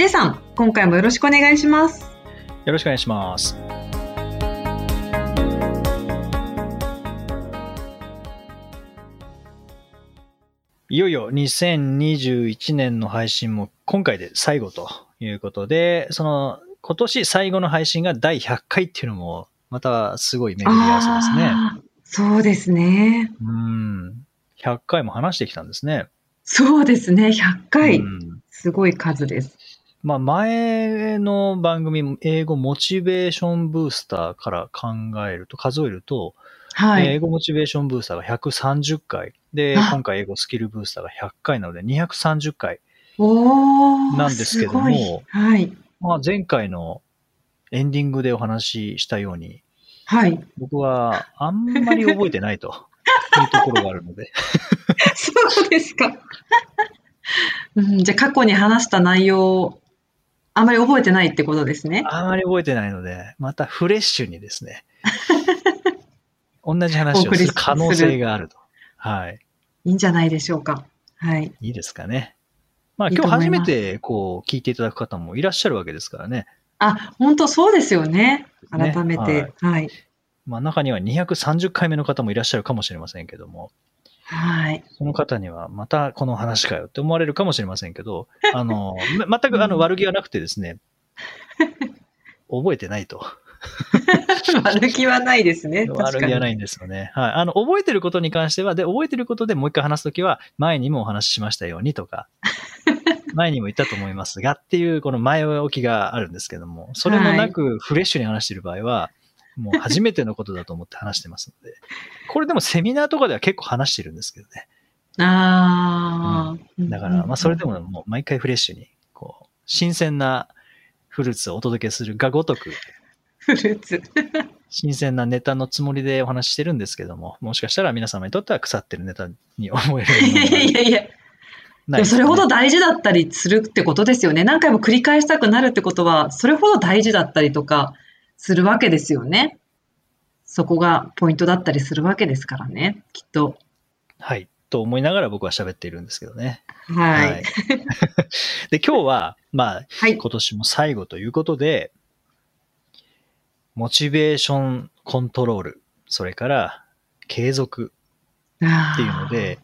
J さん、今回もよろしくお願いします。よろしくお願いしますいよいよ2021年の配信も今回で最後ということで、その今年最後の配信が第100回っていうのもまたすごい巡り合わせですね。そうですね。うん。100回も話してきたんですね。そうですね。100回。うんすごい数です。まあ前の番組、英語モチベーションブースターから考えると、数えると、はい。英語モチベーションブースターが130回。で、あ今回英語スキルブースターが100回なので230回。なんですけどもはい。まあ前回のエンディングでお話ししたように、はい。僕はあんまり覚えてないと いうところがあるので、そうですか。うん、じゃあ過去に話した内容をあまり覚えてないってことですね。あまり覚えてないので、またフレッシュにですね、同じ話をする可能性があると。はい。いいんじゃないでしょうか。はい。いいですかね。まあ今日初めてこう聞いていただく方もいらっしゃるわけですからね。あ、本当そうですよね。ね改めて。はい。まあ中には230回目の方もいらっしゃるかもしれませんけども、はい。その方にはまたこの話かよって思われるかもしれませんけど、あの、ま全くあのうん悪気はなくてですね、覚えてないと。悪気はないですね。悪気はないんですよね。はい。あの、覚えてることに関しては、で、覚えてることでもう一回話すときは、前にもお話ししましたようにとか、前にも言ったと思いますがっていう、この前置きがあるんですけども、それもなくフレッシュに話している場合は、もう初めてのことだと思って話してますので、これでもセミナーとかでは結構話してるんですけどね。ああ、だから、まあ、それでも。ももう毎回フレッシュに、こう、新鮮なフルーツをお届けするがごとく、フルーツ。新鮮なネタのつもりでお話ししてるんですけども、もしかしたら皆様にとっては腐ってるネタに思えるいやいやいやいや。ないでもそれほど大事だったりするってことですよね。何回も繰り返したくなるってことは、それほど大事だったりとかするわけですよね。そこがポイントだったりするわけですからね、きっと。はい。と思いながら僕は喋っているんですけどね。はい。で、今日は、まあ、はい。今年も最後ということで、モチベーションコントロール、それから継続あっていうので、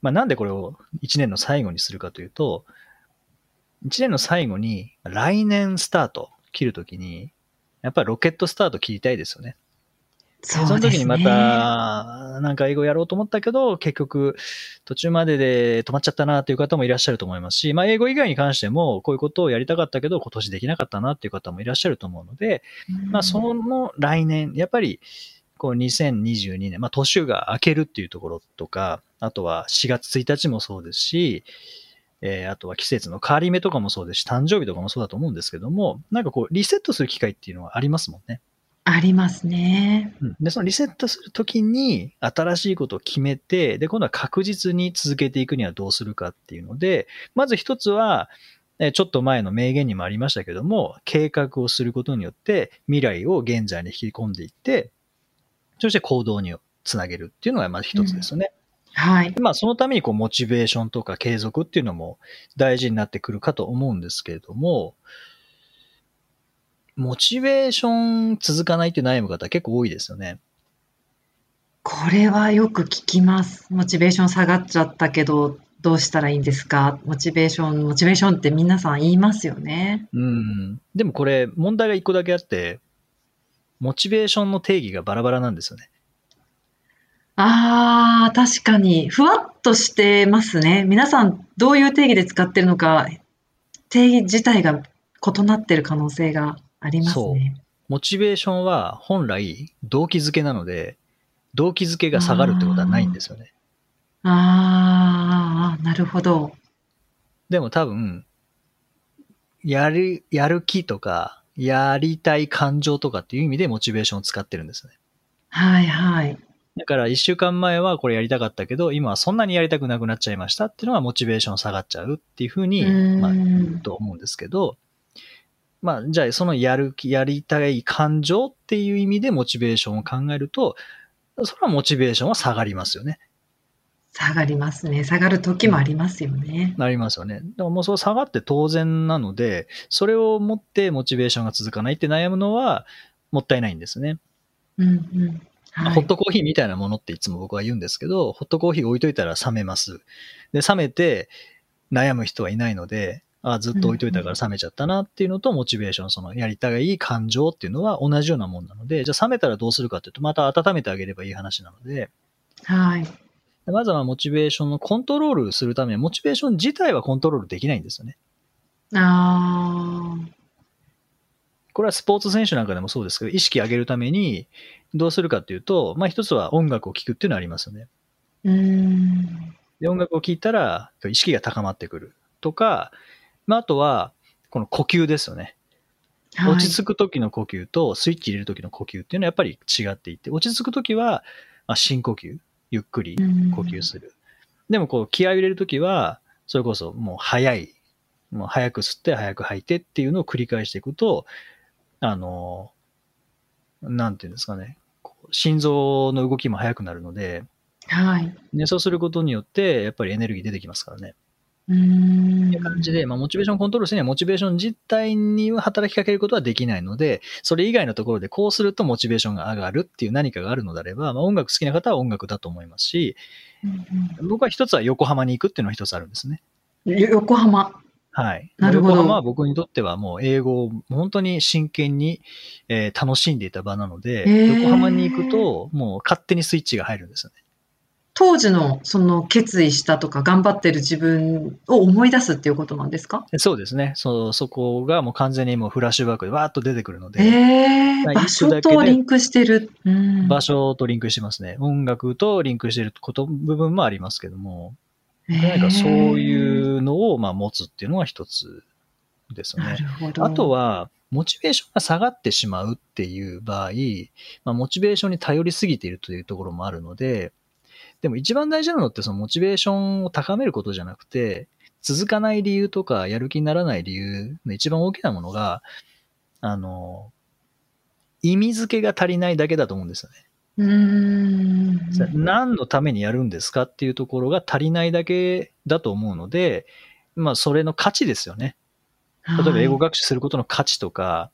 まあなんでこれを1年の最後にするかというと、1年の最後に来年スタート切るときに、やっぱりロケットスタート切りたいですよね。そその時にまねた、なんか英語やろうと思ったけど、結局、途中までで止まっちゃったなっていう方もいらっしゃると思いますし、まあ英語以外に関しても、こういうことをやりたかったけど、今年できなかったなっていう方もいらっしゃると思うので、まあその来年、やっぱり、こう2022年、まあ年が明けるっていうところとか、あとは4月1日もそうですし、えーあとは季節の変わり目とかもそうですし、誕生日とかもそうだと思うんですけども、なんかこうリセットする機会っていうのはありますもんね。ありますね。うんで、そのリセットするときに新しいことを決めて、で、今度は確実に続けていくにはどうするかっていうので、まず一つは、えちょっと前の名言にもありましたけども、計画をすることによって未来を現在に引き込んでいって、そして行動につなげるっていうのがまず一つですよね。はい。でまあ、そのためにこう、モチベーションとか継続っていうのも大事になってくるかと思うんですけれども、モチベーション続かないって悩む方結構多いですよね。これはよく聞きます。モチベーション下がっちゃったけど、どうしたらいいんですか？モチベーション、モチベーションって皆さん言いますよね。うん。でもこれ、問題が一個だけあって、モチベーションの定義がバラバラなんですよね。ああ、確かに。ふわっとしてますね。皆さん、どういう定義で使ってるのか、定義自体が異なってる可能性がありますね。モチベーションは本来動機づけなので、動機づけが下がるってことはないんですよね。ああ、なるほど。でも多分、やる、やる気とか、やりたい感情とかっていう意味でモチベーションを使ってるんですね。はいはい。だから一週間前はこれやりたかったけど、今はそんなにやりたくなくなっちゃいましたっていうのがモチベーション下がっちゃうっていうふうに、うんまあ、言うと思うんですけど、まあ、じゃあそのやる気、やりたい感情っていう意味でモチベーションを考えると、それはモチベーションは下がりますよね。下がりますね。下がる時もありますよね。なりますよね。だからもうそう下がって当然なので、それを持ってモチベーションが続かないって悩むのはもったいないんですね。うんうん。はい、ホットコーヒーみたいなものっていつも僕は言うんですけど、ホットコーヒー置いといたら冷めます。で、冷めて悩む人はいないので、あずっと置いといたから冷めちゃったなっていうのと、モチベーション、そのやりたい感情っていうのは同じようなもんなので、じゃあ冷めたらどうするかっていうと、また温めてあげればいい話なので、はい。まずはモチベーションのコントロールするために、モチベーション自体はコントロールできないんですよね。ああ。これはスポーツ選手なんかでもそうですけど、意識上げるためにどうするかっていうと、まあ一つは音楽を聴くっていうのはありますよね。うーん。で、音楽を聴いたら意識が高まってくるとか、まああとは、この呼吸ですよね。はい落ち着く時の呼吸とスイッチ入れる時の呼吸っていうのはやっぱり違っていて、落ち着く時は、まあ、深呼吸、ゆっくり呼吸する。でもこう気合を入れる時は、それこそもう早い、もう早く吸って早く吐いてっていうのを繰り返していくと、あの、なんていうんですかね、心臓の動きも速くなるので、はい。ね、そうすることによって、やっぱりエネルギー出てきますからね。うーん。っていう感じで、まあ、モチベーションコントロールするには、モチベーション自体には働きかけることはできないので、それ以外のところでこうするとモチベーションが上がるっていう何かがあるのであれば、まあ、音楽好きな方は音楽だと思いますし、うん僕は一つは横浜に行くっていうのは一つあるんですね。横浜。はい。なるほど横浜は僕にとってはもう英語を本当に真剣に、えー楽しんでいた場なので、へー横浜に行くともう勝手にスイッチが入るんですよね。当時のその決意したとか頑張ってる自分を思い出すっていうことなんですか？でそうですね。そ、そこがもう完全にもうフラッシュバックでわーっと出てくるので、ええまあ場所とリンクしてる。うん場所とリンクしてますね。音楽とリンクしてること、部分もありますけども、何かそういうのをまあ持つっていうのが一つですね。あとは、モチベーションが下がってしまうっていう場合、まあ、モチベーションに頼りすぎているというところもあるので、でも一番大事なのってそのモチベーションを高めることじゃなくて、続かない理由とかやる気にならない理由の一番大きなものが、あの、意味付けが足りないだけだと思うんですよね。うーん。何のためにやるんですかっていうところが足りないだけだと思うので、まあそれの価値ですよね。例えば英語が。学習することの価値とか、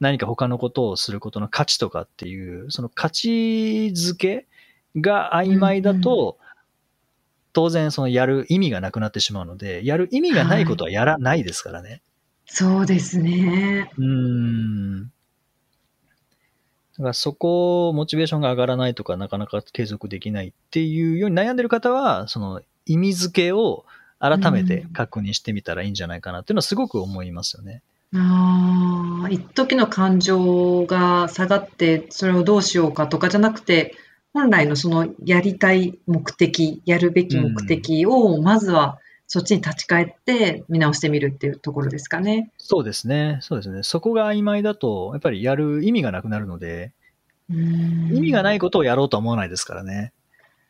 何か他のことをすることの価値とかっていう、その価値づけが曖昧だと、当然そのやる意味がなくなってしまうので、やる意味がないことはやらないですからね。そうですね。うーん。だからそこ、モチベーションが上がらないとか、なかなか継続できないっていうように悩んでる方は、その意味付けを改めて確認してみたらいいんじゃないかなっていうのはすごく思いますよね。ああ、一時の感情が下がって、それをどうしようかとかじゃなくて、本来のそのやりたい目的、やるべき目的を、まずはそっちに立ち返って見直してみるっていうところですかね。そうですね。そうですね。そこが曖昧だと、やっぱりやる意味がなくなるので、意味がないことをやろうとは思わないですからね。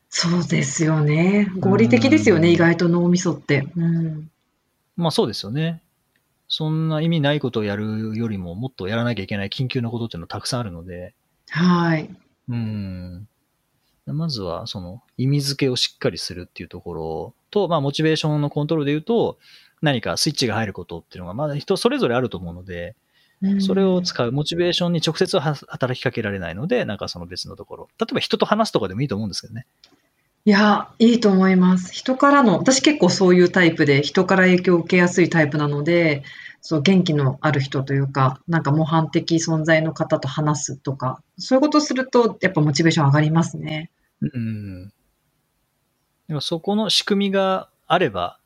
そうですよね。合理的ですよね、うん意外と脳みそって。うん。まあそうですよね。そんな意味ないことをやるよりも、もっとやらなきゃいけない緊急なことっていうのはたくさんあるので、はい。うん。まずは、その、意味付けをしっかりするっていうところと、まあ、モチベーションのコントロールで言うと、何かスイッチが入ることっていうのが、まだ人それぞれあると思うので、うんそれを使う、モチベーションに直接は働きかけられないので、なんかその別のところ。例えば人と話すとかでもいいと思うんですけどね。いや、いいと思います。人からの、私結構そういうタイプで、人から影響を受けやすいタイプなので、そう、元気のある人というか、なんか模範的存在の方と話すとか、そういうことすると、やっぱモチベーション上がりますね。うん。でもそこの仕組みがあれば、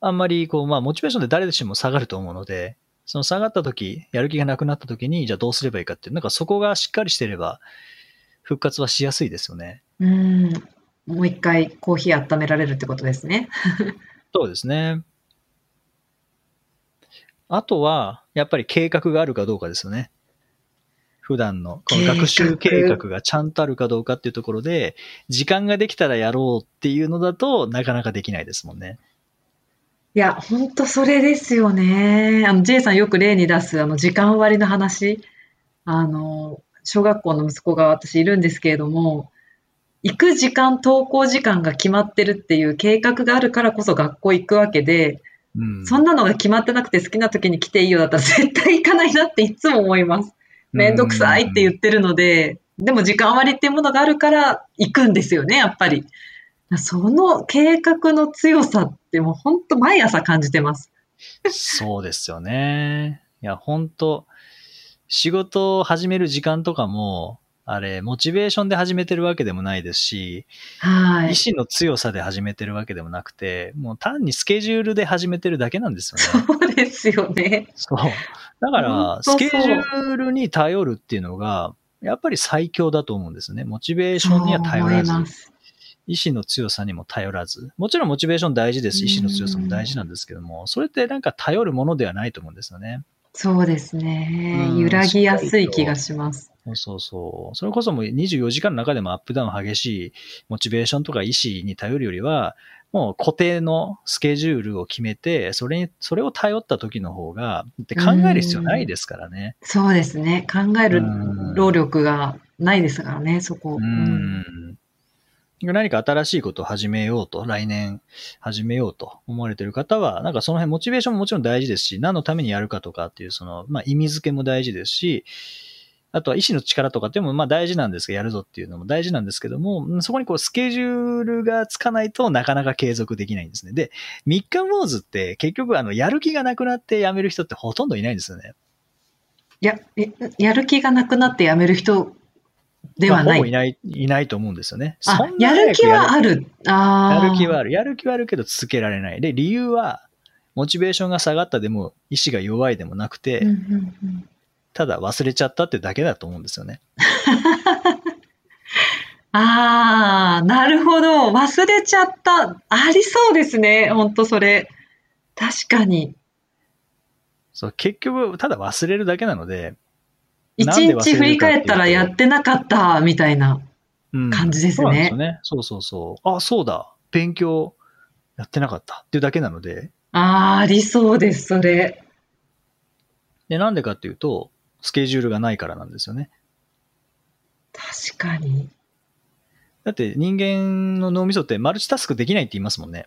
あんまりこう、まあ、モチベーションで誰しも下がると思うので、その下がった時、やる気がなくなった時に、じゃあどうすればいいかっていう、なんかそこがしっかりしてれば、復活はしやすいですよね。うん。もう一回コーヒー温められるってことですね。そうですね。あとは、やっぱり計画があるかどうかですよね。普段の、この学習計画がちゃんとあるかどうかっていうところで、時間ができたらやろうっていうのだとなかなかできないですもんね。いや、ほんとそれですよね。あの、J さんよく例に出す、あの、時間割の話。あの、小学校の息子が私いるんですけれども、行く時間、登校時間が決まってるっていう計画があるからこそ学校行くわけで、うん。そんなのが決まってなくて好きな時に来ていいよだったら絶対行かないなっていつも思います。めんどくさいって言ってるので、でも時間割っていうものがあるから行くんですよね、やっぱり。その計画の強さってもう本当毎朝感じてます。そうですよね。いや、本当仕事を始める時間とかも、あれ、モチベーションで始めてるわけでもないですし、はい意。志の強さで始めてるわけでもなくて、もう単にスケジュールで始めてるだけなんですよね。そうですよね。そう。だから、スケジュールに頼るっていうのが、やっぱり最強だと思うんですね。モチベーションには頼らず意志の強さにも頼らず、もちろんモチベーション大事ですし、意志の強さも大事なんですけども、それってなんか頼るものではないと思うんですよね。そうですね。うん揺らぎやすい気がします。そうそうそう。それこそもう24時間の中でもアップダウン激しいモチベーションとか意志に頼るよりは、もう固定のスケジュールを決めて、それに、それを頼った時の方が、って考える必要ないですからね。そうですね。考えるうん労力がないですからね、そこ。うん。何か新しいことを始めようと、来年始めようと思われている方は、なんかその辺モチベーションももちろん大事ですし、何のためにやるかとかっていう、その、まあ意味付けも大事ですし、あとは意志の力とかっていうのもまあ大事なんですけど、やるぞっていうのも大事なんですけども、うんそこにこうスケジュールがつかないとなかなか継続できないんですね。で、3日坊主って結局あの、やる気がなくなってやめる人ってほとんどいないんですよね。や、えやる気がなくなってやめる人ではない。まあいない、いないと思うんですよね。あやる気はある。ああ。やる気はある。やる気はあるけど続けられない。で、理由は、モチベーションが下がったでも、意志が弱いでもなくて、うんうんうんただ忘れちゃったってだけだと思うんですよね。ああ、なるほど。忘れちゃった。ありそうですね。ほんとそれ。確かに。そう、結局、ただ忘れるだけなので、一日振り返ったらやってなかった、みたいな。うん感じですねそうなんですよね。そうそうそう。あ、そうだ。勉強やってなかったっていうだけなので、ああ、ありそうです、それ。で、なんでかっていうと、スケジュールがないからなんですよね。確かに。だって人間の脳みそってマルチタスクできないって言いますもんね。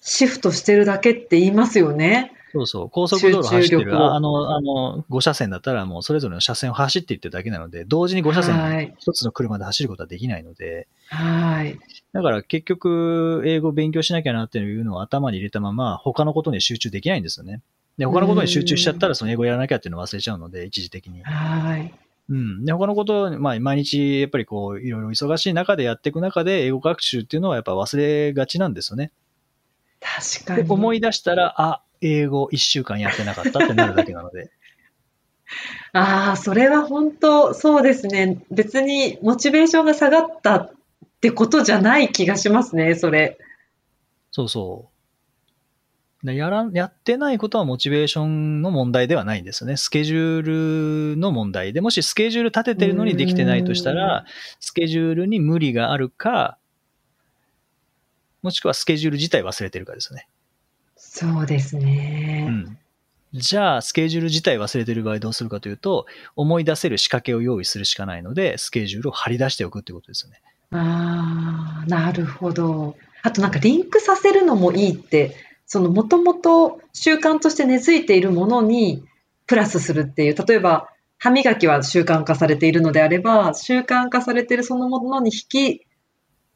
シフトしてるだけって言いますよね。そうそう。高速道路走ってる、ああの、あの、5車線だったらもうそれぞれの車線を走っていってるだけなので、同時に5車はい線一つの車で走ることはできないので、はい。だから結局、英語を勉強しなきゃなっていうのを頭に入れたまま、他のことに集中できないんですよね。で、他のことに集中しちゃったら、その英語やらなきゃっていうのを忘れちゃうので、一時的に。はい。うん。で、他のことを、まあ、毎日、やっぱりこう、いろいろ忙しい中でやっていく中で、英語学習っていうのはやっぱ忘れがちなんですよね。確かに。で思い出したら、あ、英語一週間やってなかったってなるだけなので。ああ、それは本当そうですね。別にモチベーションが下がったってことじゃない気がしますね、それ。そうそう。でやらん、やってないことはモチベーションの問題ではないんですよね。スケジュールの問題で、もしスケジュール立ててるのにできてないとしたら、スケジュールに無理があるか、もしくはスケジュール自体忘れてるかですよね。そうですうね。ん。じゃあ、スケジュール自体忘れてる場合どうするかというと、思い出せる仕掛けを用意するしかないので、スケジュールを貼り出しておくってことですよね。ああ、なるほど。あとなんかリンクさせるのもいいって、そのもともと習慣として根付いているものにプラスするっていう、例えば歯磨きは習慣化されているのであれば、習慣化されているそのものに引き、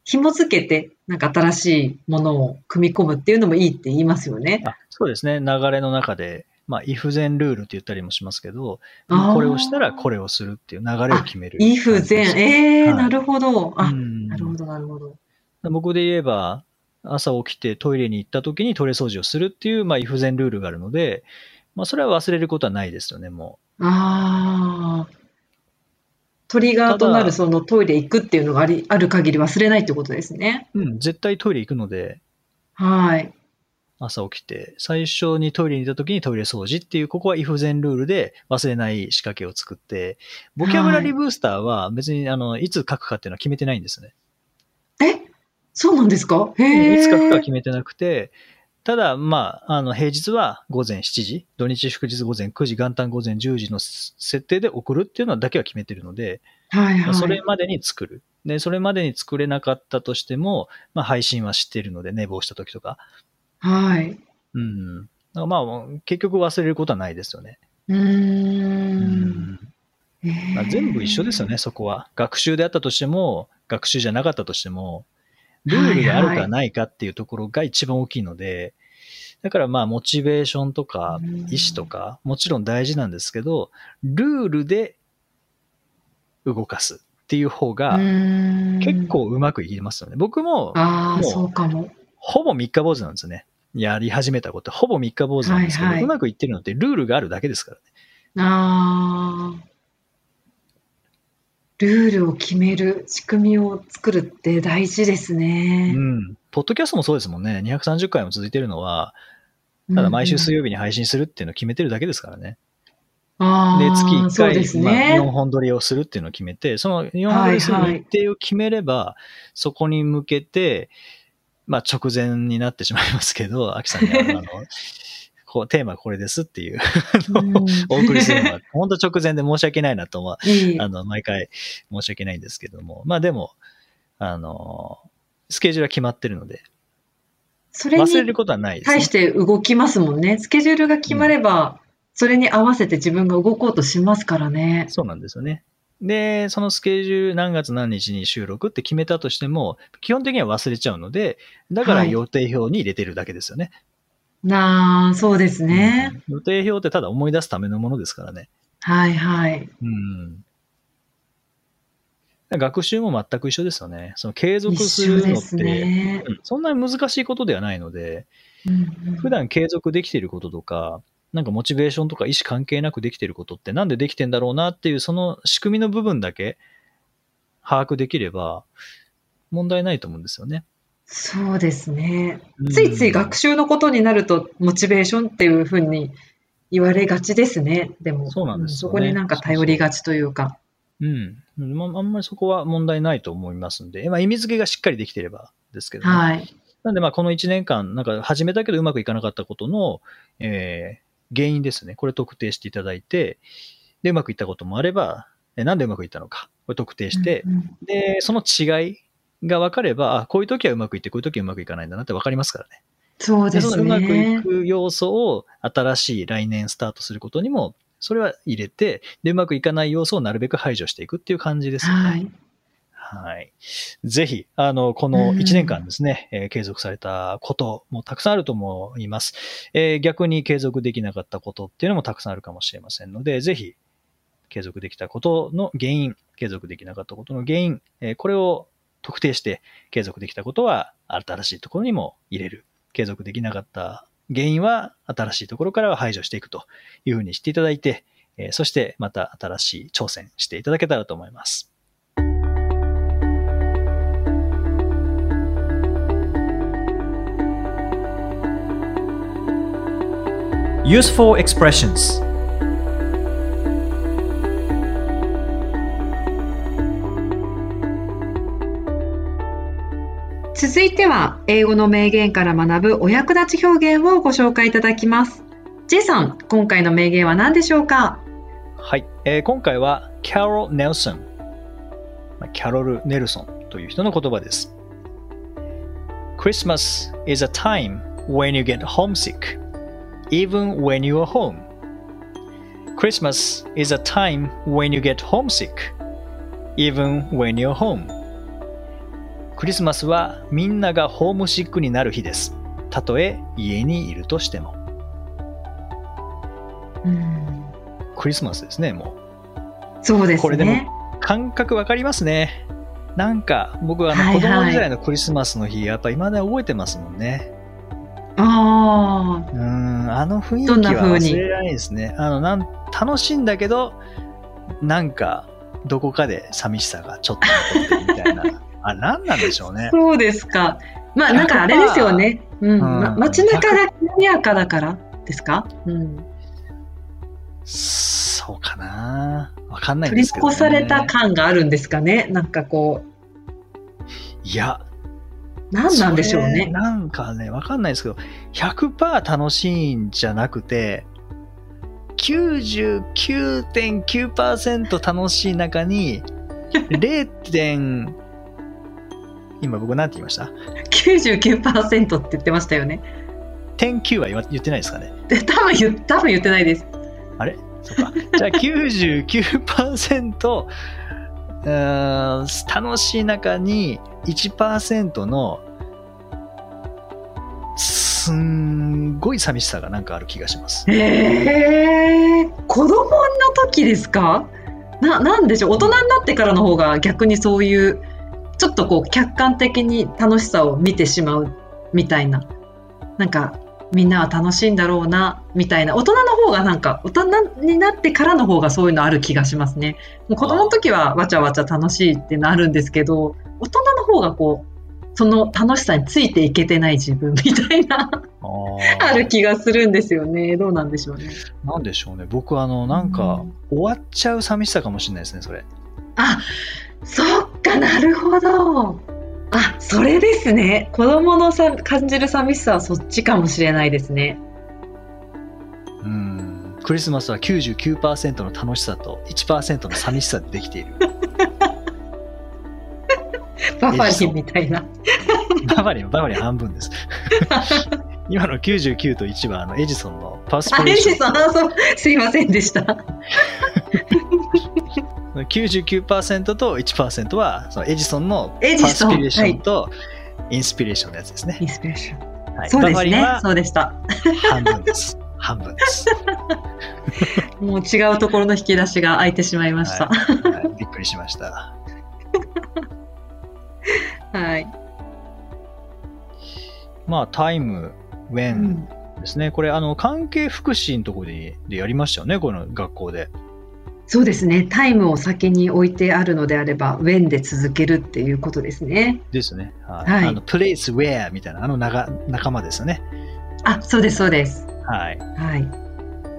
紐付けて、なんか新しいものを組み込むっていうのもいいって言いますよね。あそうですね。流れの中で、まあ、if then ルールって言ったりもしますけど、これをしたらこれをするっていう流れを決める。if then、ええはいなるほど。あ、うんなるほど、なるほど。僕で言えば、朝起きてトイレに行った時にトイレ掃除をするっていう、まあ、if then ルールがあるので、まあ、それは忘れることはないですよね、もああ。トリガーとなるそのトイレ行くっていうのがあり、ある限り忘れないってことですね。う。うん、絶対トイレ行くので、はい。朝起きて、最初にトイレに行った時にトイレ掃除っていう、ここは if 全ルールで忘れない仕掛けを作って、ボキャブラリーブースターは別に、あの、いつ書くかっていうのは決めてないんですね。え？そうなんですか？へえ。いつ書くかは決めてなくて、ただ、まあ、あの、平日は午前7時、土日祝日午前9時、元旦午前10時の設定で送るっていうのだけは決めてるので、はいはい。それまでに作る。で、それまでに作れなかったとしても、まあ、配信は知ってるので、寝坊した時とか。はい。うん。だからまあ、結局忘れることはないですよね。うー。うんまあ、全部一緒ですよね、そこは。学習であったとしても、学習じゃなかったとしても、ルールがあるかないかっていうところが一番大きいので、だからまあ、モチベーションとかうん、意志とか、もちろん大事なんですけど、ルールで動かすっていう方が、結構うまくいきますよね。僕も、ああ、もうそうかも。ほぼ三日坊主なんですよね。やり始めたこと、ほぼ三日坊主なんですけど、はいはいうまくいってるのってルールがあるだけですからね。ああ。ルールを決める、仕組みを作るって大事ですね。うん。ポッドキャストもそうですもんね。230回も続いてるのは、ただ毎週水曜曜日に配信するっていうのを決めてるだけですからね。あで、月あ、1そう回、ですまあ、4ね。本撮りをするっていうのを決めて、その4本撮りするはいはい日程を決めれば、そこに向けて、まあ直前になってしまいますけど、アキさんにあのこうテーマはこれですっていう、お送りするのは、本当直前で申し訳ないなと思う。いいあの、毎回申し訳ないんですけども。まあでも、あの、スケジュールは決まってるので、それに忘れることはないです、ね。対して動きますもんね。スケジュールが決まれば、それに合わせて自分が動こうとしますからね。そうなんですよね。で、そのスケジュール何月何日に収録って決めたとしても、基本的には忘れちゃうので、だからはい予定表に入れてるだけですよね。なあ、そうですね。うん予定表ってただ思い出すためのものですからね。はいはい。うん。学習も全く一緒ですよね。その継続するのって、ね。うんそんなに難しいことではないので、うんうん普段継続できていることとか、なんかモチベーションとか意思関係なくできていることってなんでできてんだろうなっていうその仕組みの部分だけ把握できれば問題ないと思うんですよね。そうですね。うんついつい学習のことになると、モチベーションっていうふうに言われがちですね。でも、そうなんですよねそこになんか頼りがちというか。うん。まああんまりそこは問題ないと思いますんで、まあ、意味付けがしっかりできていればですけどね、はい。なんでまあこの1年間、なんか始めたけどうまくいかなかったことの、えー原因ですね。これ特定していただいて、で、うまくいったこともあれば、えなんでうまくいったのか、これ特定して、うんうんで、その違いが分かれば、あ、こういう時はうまくいって、こういう時はうまくいかないんだなって分かりますからね。で、そうですそのうまくいね。く要素を新しい来年スタートすることにも、それは入れて、で、うまくいかない要素をなるべく排除していくっていう感じですよね。はい。はい。ぜひ、あの、この1年間ですね、えー継続されたこともたくさんあると思います。えー逆に継続できなかったことっていうのもたくさんあるかもしれませんので、ぜひ、継続できたことの原因、継続できなかったことの原因、えーこれを特定して、継続できたことは新しいところにも入れる。継続できなかった原因は新しいところからは排除していくというふうにしていただいて、そしてまた新しい挑戦していただけたらと思います。Useful expressions 続いては、英語の名言から学ぶお役立ち表現をご紹介いただきます。J さん、今回の名言は何でしょうかはい、えー今回はキャロル・ネルソン、まあキャロル・ネルソンという人の言葉です。Christmas is a time when you get homesick, even when you are home. Christmas is a time when you get homesick, even when you're home. クリスマスはみんながホームシックになる日です。たとえ家にいるとしても。うんクリスマスですね、もう。そうですね。これでも感覚わかりますね。なんか、僕はあの子供時代のクリスマスの日、やっぱ未だに覚えてますもんね。ああ、うーん、あの雰囲気は忘れられないですね。あの、なん、楽しいんだけど、なんか、どこかで寂しさがちょっと残ってるみたいな。あ、なんなんでしょうね。そうですか。まあなんかあれですよね。うん。うんま街中がきらびやかだからですか？うん。そうかな。わかんないですけど、ね。越された感があるんですかね？なんかこいや、う、何なんでしょうね。なんかね、わかんないですけど、100%楽しいんじゃなくて、99.9%楽しい中に、0. 今僕なんて言いました？99%って言ってましたよね。点9は言わ言ってないですかね？で多分言多分言ってないです。あれ？そうか。じゃあ99%、うーん楽しい中に1%のすんごい寂しさがなんかある気がします。へえ子供の時ですか？ななんでしょう？大人になってからの方が逆にそういうちょっとこう客観的に楽しさを見てしまうみたいな。なんかみんなは楽しいんだろうなみたいな。大人の方がなんか大人になってからの方がそういうのある気がしますね。もう子供の時はわちゃわちゃ楽しいっていうのあるんですけど大人の方がこうその楽しさについていけてない自分みたいな。ある気がするんですよね。どうなんでしょうね。なんでしょうね。僕、あの、なんか、終わっちゃう寂しさかもしれないですね、それ。あ、そっかなるほど。あ、それですね。子供のさ感じる寂しさはそっちかもしれないですね。うん。クリスマスは99%の楽しさと1%の寂しさでできている。バファリンみたいな。ババリン、ババリン半分です。今の99と1はあのエジソンのパースあ、ピレーショエジソン、すいませんでした。ン。99%と1%はそのエジソンのパンスピレーションとインスピレーションのやつですね。インスピレーション。はい、そうですね。そうでした。半分です。半分です。もう違うところの引き出しが開いてしまいました。はいはいびっくりしました。はい。まあ、タイム、ウェンうんですね。これ、あの、関係福祉のところででやりましたよね、この学校で。そうですね。タイムを先に置いてあるのであれば、ウェンで続けるっていうことですね。ですね。はい。はいあの、プレイスウェアみたいな、あの仲仲間ですよね。あ、そうです、そうです。はい。はい。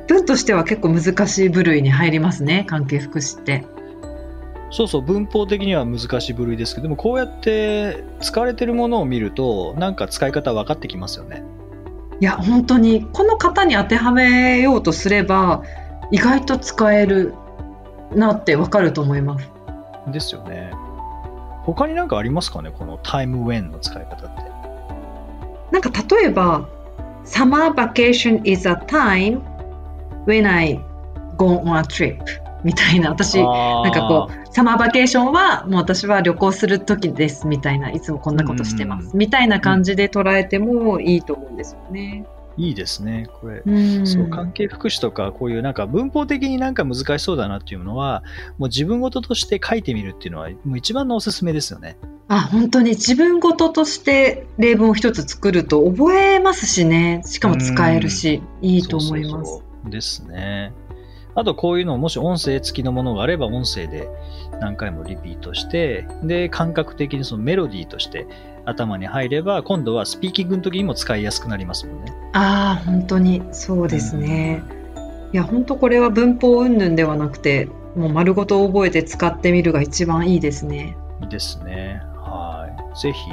文としては結構難しい部類に入りますね。関係福祉って。そうそう、文法的には難しい部類ですけども、こうやって使われてるものを見ると、なんか使い方分かってきますよね。いや本当にこの方に当てはめようとすれば意外と使えるなってわかると思います。ですよね。他になんかありますかね？このタイムウェンの使い方って。なんか例えば Summer vacation is a time when I go on a trip みたいな私ななんかこうサマーバケーションはもう私は旅行する時ですみたいないつもこんなことしてますみたいな感じで捉えてもいいと思うんですよね。いいですね。これ、うんそう、関係福祉とか、こういうなんか文法的になんか難しそうだなっていうのは、もう自分事として書いてみるっていうのは、もう一番のおすすめですよね。あ本当に自分事として例文を一つ作ると覚えますしねしかも使えるしいいと思います。そうそうですね。あとこういうのをもし音声付きのものがあれば音声で何回もリピートして、で、感覚的にそのメロディーとして頭に入れば、今度はスピーキングの時にも使いやすくなりますもんね。ああ本当にそうですね。いや本当これは文法云々ではなくてもう丸ごと覚えて使ってみるが一番いいですね。いいですね。はい。ぜひ、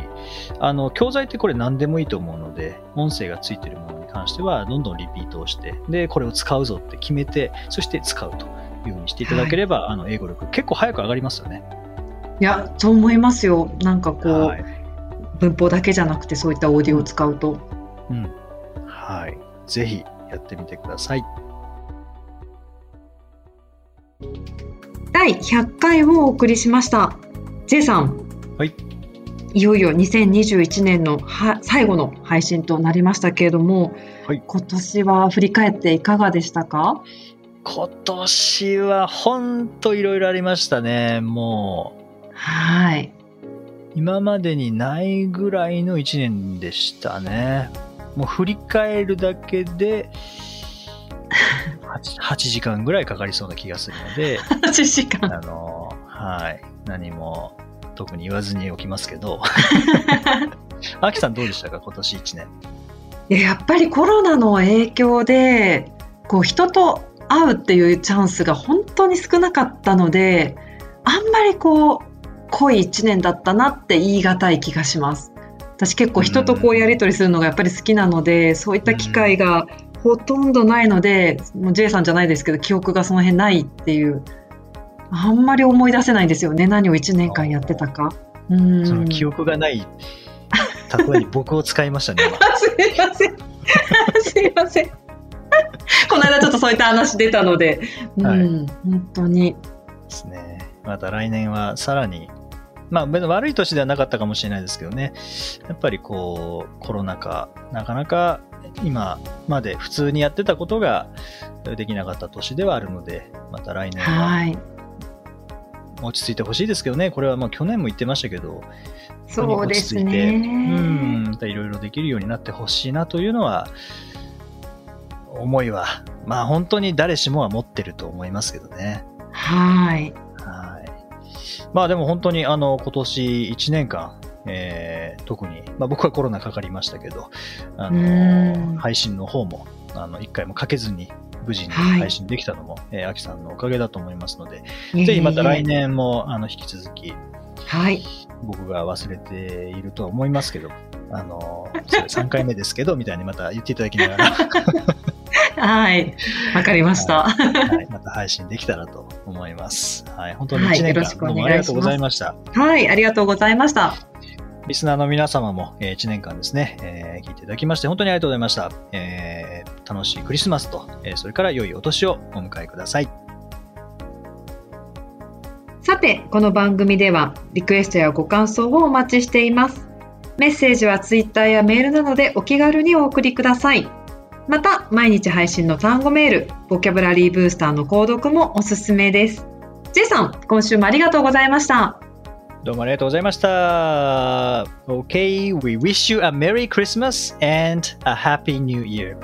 あの、教材ってこれ何でもいいと思うので、音声がついているものに関しては、どんどんリピートをして、で、これを使うぞって決めて、そして使うというふうにしていただければ、あの、英語力結構早く上がりますよね。いやそう思いますよ。なんかこう、はい。文法だけじゃなくてそういったオーディオを使うと。うん。はい。ぜひやってみてください。第100回をお送りしました。J さん。はい。いよいよ2021年のは最後の配信となりましたけれども、はい今年は振り返っていかがでしたか？今年は本当いろいろありましたね。もはい。う、今までにないぐらいの1年でしたね。もう振り返るだけで8、8 時間ぐらいかかりそうな気がするので、8時間。あの、はい。何も特に言わずにおきますけど、アキさんどうでしたか？今年1年。いややっぱりコロナの影響でこう人と会うっていうチャンスが本当に少なかったのであんまりこう濃い1年だったなって言い難い気がします。私結構人とこうやり取りするのがやっぱり好きなので、そういった機会がほとんどないので、もう J さんじゃないですけど記憶がその辺ないっていうあんまり思い出せないんですよね何を1年間やってたか。うんその記憶がない例えに僕を使いましたね。今 すいません。すいません。この間ちょっとそういった話出たので、はいうん、本当に。ですね。また来年はさらに、まあ悪い年ではなかったかもしれないですけどね。やっぱりこう、コロナ禍、なかなか今まで普通にやってたことができなかった年ではあるので、また来年ははい。落ち着いてほしいですけどね。これはもう去年も言ってましたけど、そうです本当に落ち着いてうね。ん、いろいろできるようになってほしいなというのは、思いは、まあ本当に誰しもは持ってると思いますけどね。はい。はい。まあでも本当にあの今年1年間、えー特に、まあ僕はコロナかかりましたけど、あうんの、配信の方も、あの、一回もかけずに無事にはい配信できたのも、えー、アキさんのおかげだと思いますので、いえいえぜひまた来。年も、あの、引き続き、はい。僕が忘れているとは思いますけど、あの、それ3回目ですけど、みたいにまた言っていただきながら、はい。わかりました。はい、また配信できたらと思います。はい、本当に1年間お願いどうもありがとうございました。はい。ありがとうございました。リスナーの皆様も、え1年間ですね、えー聞いていただきまして本当にありがとうございました。えー楽しいクリスマスと、えーそれから良いお年をお迎えください。さて、この番組ではリクエストやご感想をお待ちしています。メッセージはツイッターやメールなどでお気軽にお送りください。また、毎日配信の単語メール、ボキャブラリーブースターの購読もおすすめです。J さん、今週もありがとうございました。どうもありがとうございました。Okay, we wish you a Merry Christmas and a Happy New Year.